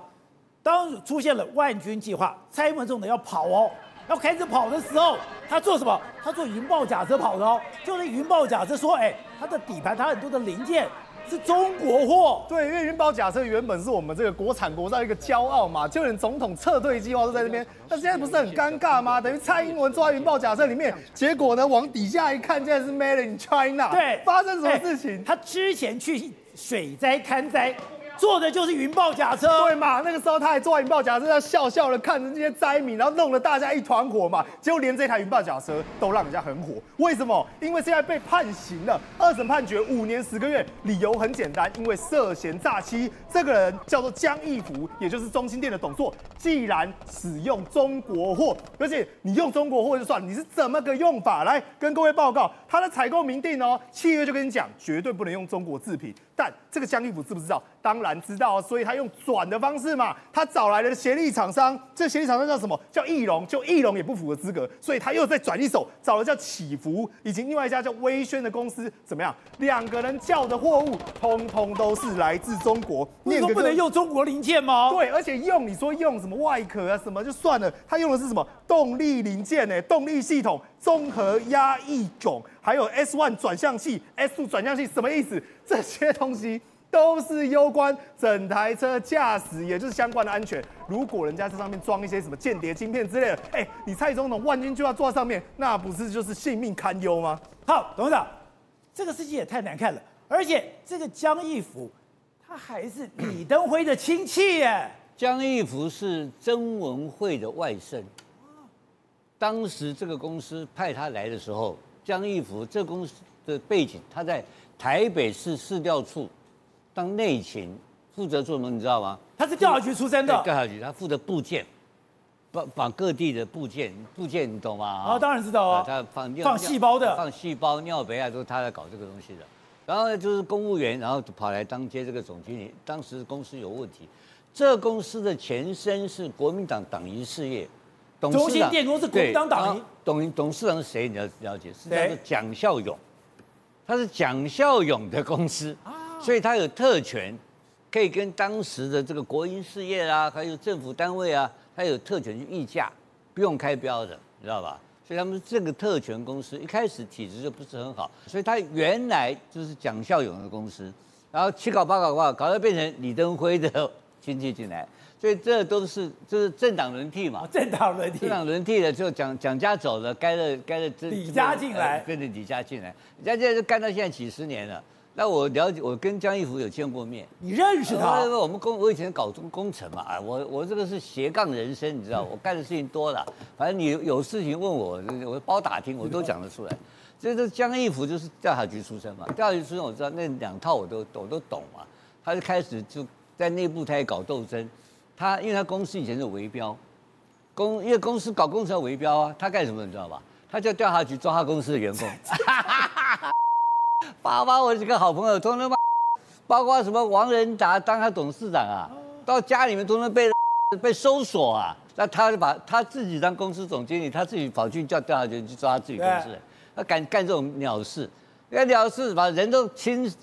当出现了万军计划，蔡英文总统要跑哦，要开始跑的时候，他做什么？他坐云豹甲车跑的哦。就是云豹甲车说，哎，它的底盘，它很多的零件是中国货。对，因为云豹甲车原本是我们这个国产国造一个骄傲嘛，就连总统撤退计划都在这边。那现在不是很尴尬吗？等于蔡英文坐在云豹假设里面，结果呢，往底下一看，竟然是 Made in China。对，发生什么事情？他之前去。水灾看灾，坐的就是云豹甲车，对嘛？那个时候他还坐云豹甲车，他笑笑的看着这些灾民，然后弄得大家一团火嘛。结果连这台云豹甲车都让人家很火，为什么？因为现在被判刑了，二审判决五年十个月，理由很简单，因为涉嫌诈欺。这个人叫做江义福，也就是中心店的董座。既然使用中国货，而且你用中国货就算，你是怎么个用法？来跟各位报告，他的采购明定哦，契约就跟你讲，绝对不能用中国制品。但这个江义福知不知道？当然知道啊，所以他用转的方式嘛，他找来了协力厂商，这个协力厂商叫什么？叫翼龙，就翼龙也不符合资格，所以他又再转一手，找了叫启福，以及另外一家叫威轩的公司，怎么样？两个人叫的货物，通通都是来自中国。你说不能用中国零件吗？对，而且用你说用什么外壳啊什么就算了，他用的是什么动力零件呢？动力系统、综合压抑拱，还有 S one 转向器、S two 转向器，什么意思？这些东西都是攸关整台车驾驶，也就是相关的安全。如果人家在上面装一些什么间谍晶片之类的，哎，你蔡总统万军就要坐在上面，那不是就是性命堪忧吗？好，董事长，这个事情也太难看了。而且这个江义福，他还是李登辉的亲戚耶。江义福是曾文慧的外甥。当时这个公司派他来的时候，江一福这公司的背景，他在。台北市市调处当内勤，负责做什么？你知道吗？他是调查局出身的。调查局，他负责部件，把把各地的部件，部件你懂吗？啊，当然知道啊。他放放细胞的，放细胞、尿杯啊，都是他在搞这个东西的。然后呢，就是公务员，然后跑来当接这个总经理。当时公司有问题，这公司的前身是国民党党营事业。中兴电工是国民党党仪。董董事长是谁？你要了解，是叫做蒋孝勇。他是蒋孝勇的公司，啊所以他有特权，可以跟当时的这个国营事业啊，还有政府单位啊，他有特权去议价，不用开标的，你知道吧？所以他们这个特权公司一开始体质就不是很好，所以他原来就是蒋孝勇的公司，然后七搞八搞八搞到变成李登辉的亲戚进来。所以这都是就是政党轮替嘛，政党轮替，政党轮替了，就蒋蒋家走了，该了该了，李家进来，跟着李家进来，李家现在就干到现在几十年了。那我了解，我跟江一福有见过面，你认识他？我们工我以前搞工工程嘛，啊，我我这个是斜杠人生，你知道，我干的事情多了，反正你有事情问我，我包打听，我都讲得出来。这这江一福就是调查局出身嘛，调查局出身我知道那两套我都我都懂嘛，他就开始就在内部他也搞斗争。他因为他公司以前是围标，公因为公司搞工程要围标啊，他干什么你知道吧？他叫调查局抓他公司的员工，爸爸，我几个好朋友，通通包括什么王仁达当他董事长啊，到家里面通通被被搜索啊。那他就把他自己当公司总经理，他自己跑去叫调查局去抓他自己公司，他敢干这种鸟事，那鸟事把人都清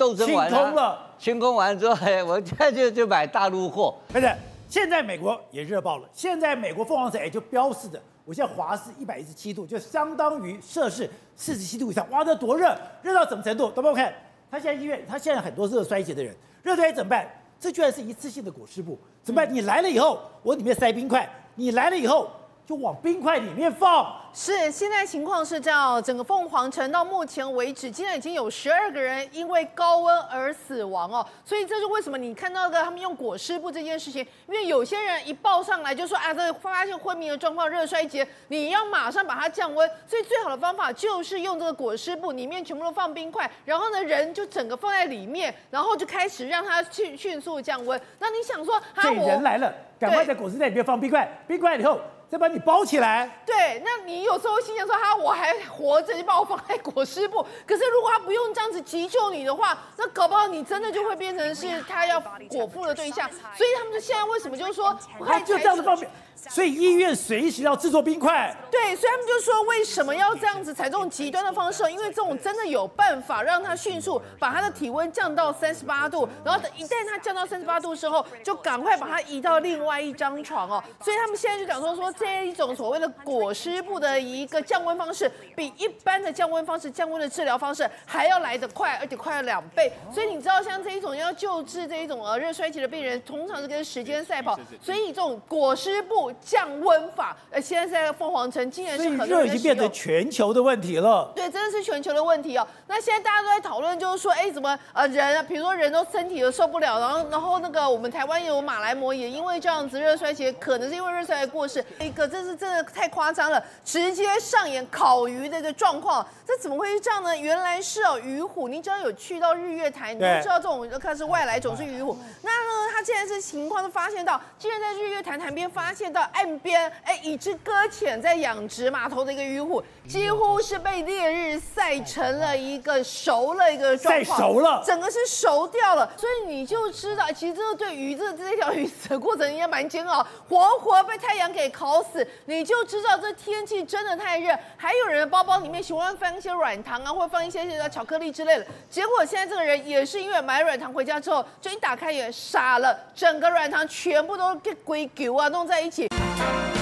斗争完了，清空了，清空完之后，哎，我现在就就买大陆货。而且现在美国也热爆了，现在美国凤凰城也就标示着，我现在华氏一百一十七度，就相当于摄氏四十七度以上，哇，这多热，热到什么程度？都不 OK。他现在医院，他现在很多热衰竭的人，热衰竭怎么办？这居然是一次性的裹尸布，怎么办？你来了以后，我里面塞冰块，你来了以后。就往冰块里面放。是，现在情况是这样，整个凤凰城到目前为止，竟然已经有十二个人因为高温而死亡哦。所以这是为什么你看到的他们用裹尸布这件事情，因为有些人一报上来就说啊，这发现昏迷的状况、热衰竭，你要马上把它降温。所以最好的方法就是用这个裹尸布，里面全部都放冰块，然后呢，人就整个放在里面，然后就开始让它迅迅速降温。那你想说，这人来了，赶快在裹尸袋里面放冰块，冰块以后。再把你包起来。对，那你有时候心想说，哈，我还活着，就把我放在裹尸布。可是如果他不用这样子急救你的话，那搞不好你真的就会变成是他要裹腹的对象。所以他们就现在为什么就是说，他就这样子方便。所以医院随时要制作冰块。对，所以他们就说为什么要这样子采这种极端的方式？因为这种真的有办法让他迅速把他的体温降到三十八度，然后等一旦他降到三十八度的时候，就赶快把他移到另外一张床哦。所以他们现在就讲说说这一种所谓的裹尸布的一个降温方式，比一般的降温方式、降温的治疗方式还要来得快，而且快了两倍。所以你知道像这一种要救治这一种呃热衰竭的病人，通常是跟时间赛跑。所以这种裹尸布。降温法，呃，现在在凤凰城竟然是很热，已经变成全球的问题了。对，真的是全球的问题哦。那现在大家都在讨论，就是说，哎，怎么呃人啊，比如说人都身体都受不了，然后然后那个我们台湾有马来貘也因为这样子热衰竭，可能是因为热衰竭过世。一个这是真的太夸张了，直接上演烤鱼的一个状况，这怎么会是这样呢？原来是哦，鱼虎，你只要有去到日月潭，你都知道这种看是外来种是鱼虎。那呢，他现在是情况都发现到，竟然在日月潭潭边发现到岸边，哎，一只搁浅在养殖码头的一个鱼虎，几乎是被烈日晒成了一个熟了一个状况，晒熟了，整个是熟掉了。所以你就知道，其实这个对鱼这这条鱼死的过程应该蛮煎熬，活活被太阳给烤死。你就知道这天气真的太热，还有人包包里面喜欢放一些软糖啊，或放一些些巧克力之类的。结果现在这个人也是因为买软糖回家之后，就一打开也傻了，整个软糖全部都给龟狗啊弄在一起。Thank you.